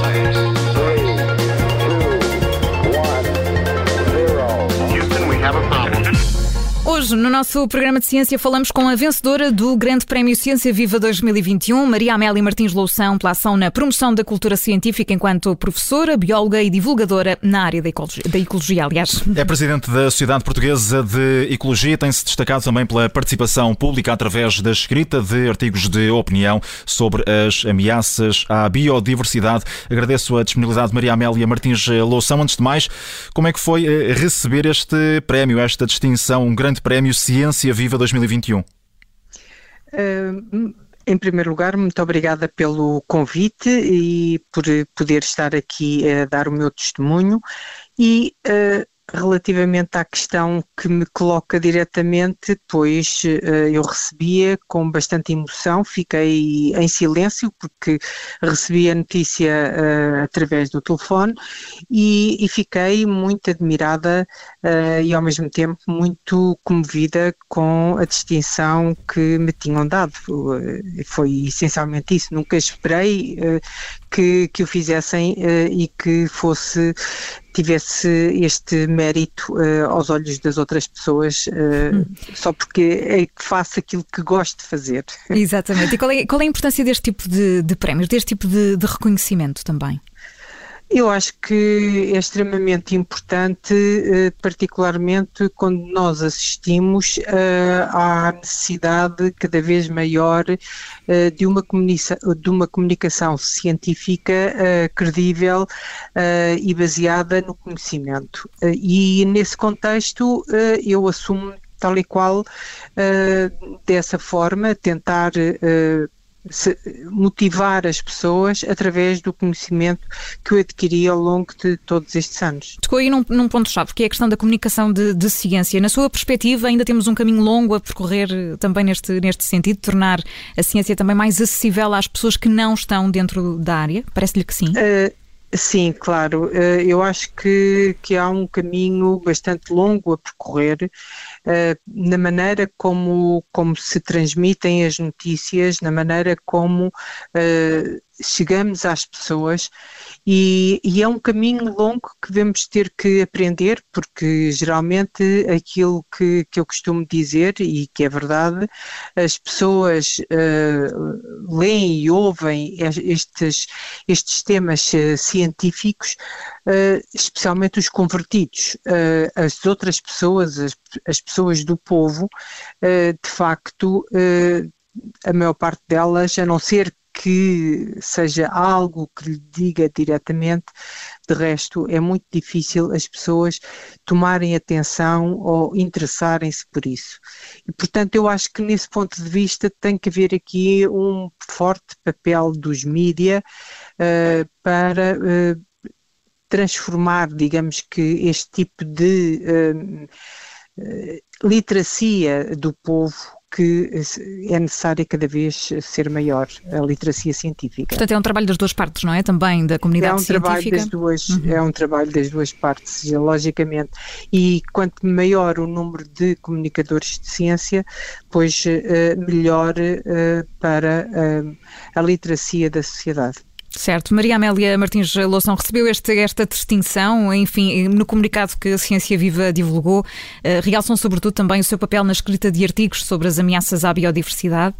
place Hoje, no nosso programa de ciência, falamos com a vencedora do Grande Prémio Ciência Viva 2021, Maria Amélia Martins Loução, pela ação na promoção da cultura científica enquanto professora, bióloga e divulgadora na área da ecologia, da ecologia aliás. É presidente da Sociedade Portuguesa de Ecologia e tem-se destacado também pela participação pública através da escrita de artigos de opinião sobre as ameaças à biodiversidade. Agradeço a disponibilidade de Maria Amélia Martins Loução. Antes de mais, como é que foi eh, receber este prémio, esta distinção, um grande prémio? Prémio Ciência Viva 2021? Uh, em primeiro lugar, muito obrigada pelo convite e por poder estar aqui a dar o meu testemunho. E uh, relativamente à questão que me coloca diretamente, pois eh, eu recebia com bastante emoção, fiquei em silêncio porque recebi a notícia uh, através do telefone e, e fiquei muito admirada uh, e ao mesmo tempo muito comovida com a distinção que me tinham dado. Foi essencialmente isso. Nunca esperei uh, que, que o fizessem e que fosse tivesse este mérito uh, aos olhos das outras pessoas uh, hum. só porque é que faço aquilo que gosto de fazer. Exatamente. E qual é, qual é a importância deste tipo de, de prémios, deste tipo de, de reconhecimento também? Eu acho que é extremamente importante, eh, particularmente quando nós assistimos eh, à necessidade cada vez maior eh, de uma, de uma comunicação científica credível e baseada no conhecimento. E nesse contexto eu assumo tal e qual dessa forma tentar motivar as pessoas através do conhecimento que eu adquiri ao longo de todos estes anos. Tocou aí num, num ponto-chave, que é a questão da comunicação de, de, ciência. Na sua perspectiva, ainda temos um caminho longo a percorrer também neste, neste sentido, tornar a ciência também mais acessível às pessoas que não estão dentro da área? Parece-lhe que sim? Uh, Sim, claro. Eh, eu acho que, que há um caminho bastante longo a percorrer uh, na maneira como, como se transmitem as notícias, na maneira como uh, chegamos às pessoas e, e, é um caminho longo que devemos ter que aprender, porque geralmente aquilo que, que eu costumo dizer, e que é verdade, as pessoas uh, leem e ouvem estes, estes temas uh, científicos, uh, especialmente os convertidos. as outras pessoas, as, as, pessoas do povo, de facto, a maior parte delas, a não ser que seja algo que lhe diga diretamente, de resto é muito difícil as pessoas tomarem atenção ou interessarem-se por isso. E, portanto, eu acho que nesse ponto de vista tem que haver aqui um forte papel dos mídia uh, para uh, transformar, digamos que, este tipo de uh, literacia do povo que é necessária cada vez ser maior a literacia científica. Portanto, é um trabalho das duas partes, não é? Também da comunidade é um científica. Trabalho das duas, uhum. É um trabalho das duas partes, logicamente. E quanto maior o número de comunicadores de ciência, pois uh, melhor para a literacia da sociedade. Certo. Maria Amélia Martins Loução recebeu este, esta distinção, enfim, no comunicado que a Ciência Viva divulgou, uh, realçam sobretudo também o seu papel na escrita de artigos sobre as ameaças à biodiversidade.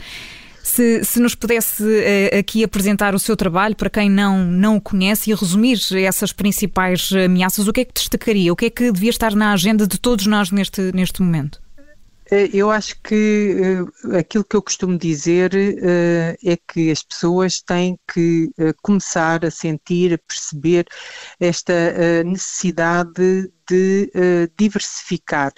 Se, se nos pudesse uh, aqui apresentar o seu trabalho para quem não, não o conhece e resumir essas principais ameaças, o que é que destacaria? O que é que devia estar na agenda de todos nós neste, neste momento? Eh, eu acho que uh, aquilo que eu costumo dizer uh, é que as pessoas têm que começar a sentir, a perceber esta necessidade de diversificar.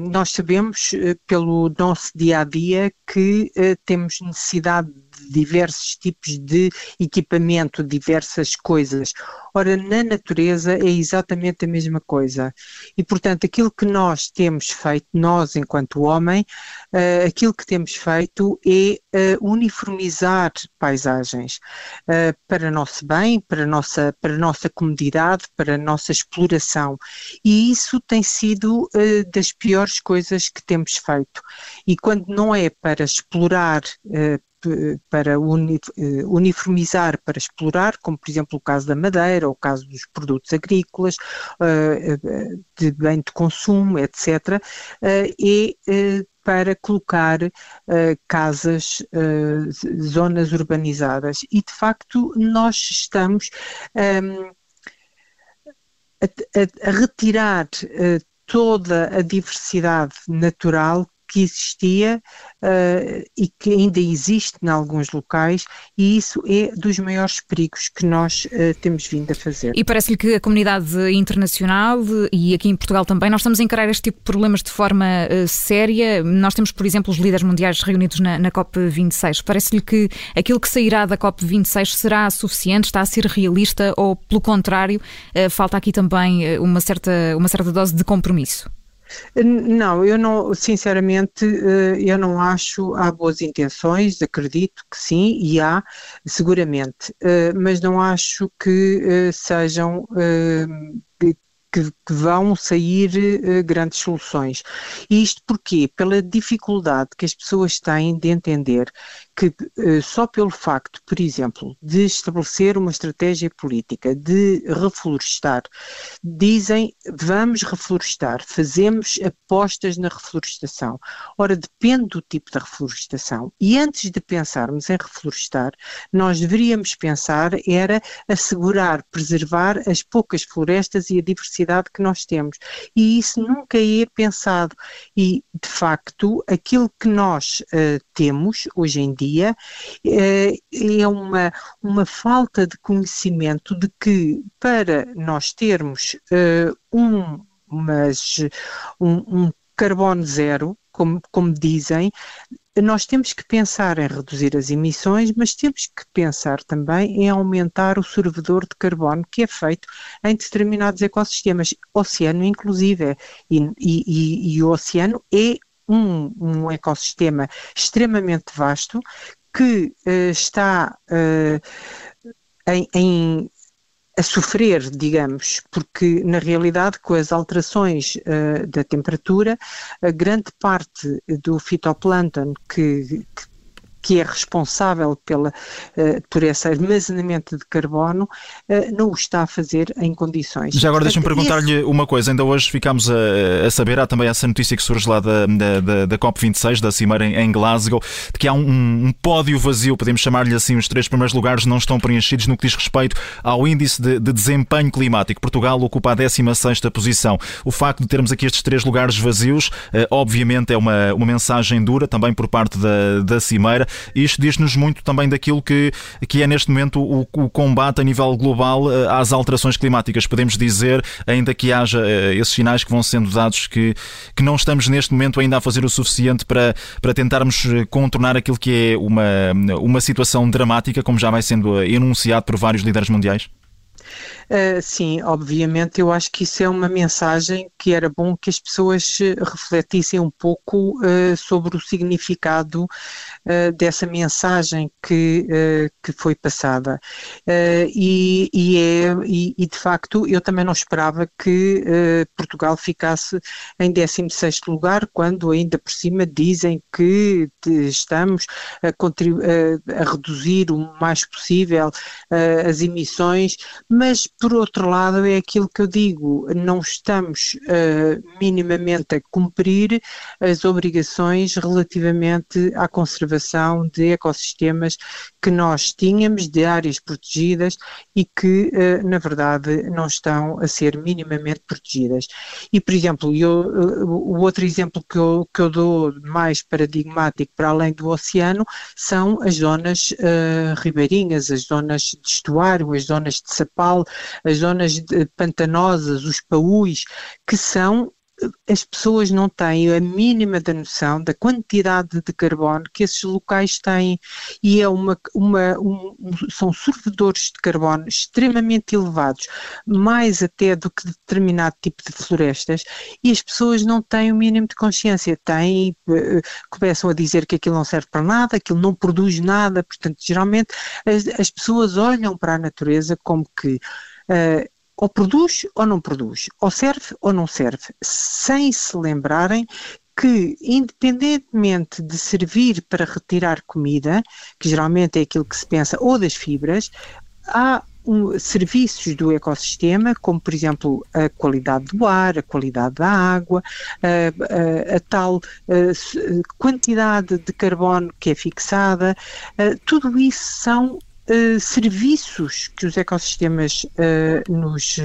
nós sabemos, pelo nosso dia a dia, que temos necessidade diversos tipos de equipamento, diversas coisas. Ora, na natureza é exatamente a mesma coisa. E, portanto, aquilo que nós temos feito, nós enquanto homem, uh, aquilo que temos feito é uh, uniformizar paisagens uh, para nosso bem, para nossa, para nossa comodidade, para nossa exploração. E isso tem sido das piores coisas que temos feito. E quando não é para explorar para uniformizar, para explorar, como por exemplo o caso da madeira, ou o caso dos produtos agrícolas, de bem de consumo, etc., e para colocar casas, zonas urbanizadas. E, de facto, nós estamos ehm, a, retirar toda a diversidade natural que existia uh, e que ainda existe em alguns locais, e isso é dos maiores perigos que nós uh, temos vindo a fazer. E parece-lhe que a comunidade internacional e aqui em Portugal também, nós estamos a encarar este tipo de problemas de forma uh, séria. Nós temos, por exemplo, os líderes mundiais reunidos na, na COP26. Parece-lhe que aquilo que sairá da COP26 será suficiente, está a ser realista ou, pelo contrário, falta aqui também uma certa, uma certa dose de compromisso? Não, eu não, sinceramente, eh, eu não acho, há boas intenções, acredito que sim, e há, seguramente, eh, mas não acho que eh, sejam que, vão sair grandes soluções. E isto porquê? Pela dificuldade que as pessoas têm de entender que uh, só pelo facto, por exemplo, de estabelecer uma estratégia política, de reflorestar, dizem vamos reflorestar, fazemos apostas na reflorestação. Ora, depende do tipo de reflorestação. E antes de pensarmos em reflorestar, nós deveríamos pensar era assegurar, preservar as poucas florestas e a diversidade que nós temos. E isso nunca é pensado. E, de facto, aquilo que nós uh, temos hoje em dia dia, eh, é uma, uma falta de conhecimento de que para nós termos eh, um, um, um carbono zero, como, como dizem, nós temos que pensar em reduzir as emissões, mas temos que pensar também em aumentar o sorvedor de carbono que é feito em determinados ecossistemas, oceano inclusive, e, e, e o oceano é um, um ecossistema extremamente vasto que uh, está uh, em, em, a sofrer, digamos, porque na realidade com as alterações uh, da temperatura, a grande parte do fitoplâncton que, que que é responsável pela, uh, por esse armazenamento de carbono, uh, não o está a fazer em condições. Já agora deixa-me perguntar-lhe uma coisa. Ainda hoje ficámos a, a, saber, há também essa notícia que surge lá da, da, da COP26, da Cimeira em, Glasgow, de que há um, um pódio vazio, podemos chamar-lhe assim, os três primeiros lugares não estão preenchidos no que diz respeito ao índice de, de desempenho climático. Portugal ocupa a 16 posição. O facto de termos aqui estes três lugares vazios, uh, obviamente é uma, uma mensagem dura também por parte da, da Cimeira. Isto diz-nos muito também daquilo que, que é neste momento o, o combate a nível global eh, às alterações climáticas. Podemos dizer, ainda que haja eh, esses sinais que vão sendo dados, que, que não estamos neste momento ainda a fazer o suficiente para, para tentarmos eh, contornar aquilo que é uma, uma situação dramática, como já vai sendo enunciado por vários líderes mundiais? Uh, sim, obviamente, eu acho que isso é uma mensagem que era bom que as pessoas refletissem um pouco uh, sobre o significado uh, dessa mensagem que, que foi passada. E, e, é, e, e, de facto, eu também não esperava que Portugal ficasse em 16 lugar, quando ainda por cima dizem que estamos a, a, a reduzir o mais possível as emissões, mas por outro lado, é aquilo que eu digo, não estamos uh, minimamente a cumprir as obrigações relativamente à conservação de ecossistemas que nós tínhamos, de áreas protegidas e que, uh, na verdade, não estão a ser minimamente protegidas. E, por exemplo, eu, uh, o outro exemplo que eu, que eu dou mais paradigmático para além do oceano são as zonas ribeirinhas, as zonas de estuário, as zonas de sapal, as zonas pantanosas, os paús, que são as pessoas não têm a mínima da noção da quantidade de carbono que esses locais têm. E é uma, uma um, são sorvedores de carbono extremamente elevados, mais até do que determinado tipo de florestas e as pessoas não têm o mínimo de consciência, têm, uh, começam a dizer que aquilo não serve para nada, aquilo não produz nada, portanto geralmente as, as pessoas olham para a natureza como que uh, ou produz ou não produz, ou serve ou não serve, sem se lembrarem que, independentemente de servir para retirar comida, que geralmente é aquilo que se pensa, ou das fibras, há um, serviços do ecossistema, como por exemplo a qualidade do ar, a qualidade da água, a, a, a tal a, quantidade de carbono que é fixada, tudo isso são Uh, serviços que os ecossistemas uh, nos,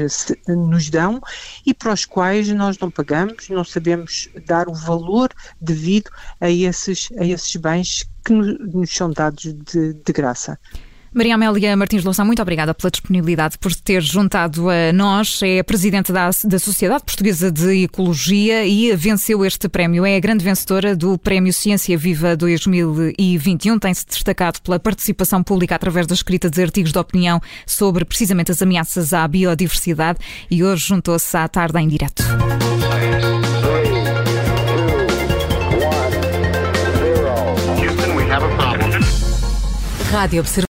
nos dão e para os quais nós não pagamos, não sabemos dar o valor devido a esses, a esses bens que nos são dados de, de graça. Maria Amélia Martins Louçã, muito obrigada pela disponibilidade, por ter juntado a nós. É presidente da, da Sociedade Portuguesa de Ecologia e venceu este prémio. É a grande vencedora do Prémio Ciência Viva 2021. Tem-se destacado pela participação pública através da escrita de artigos de opinião sobre precisamente as ameaças à biodiversidade e hoje juntou-se à tarde em direto. Rádio Observador.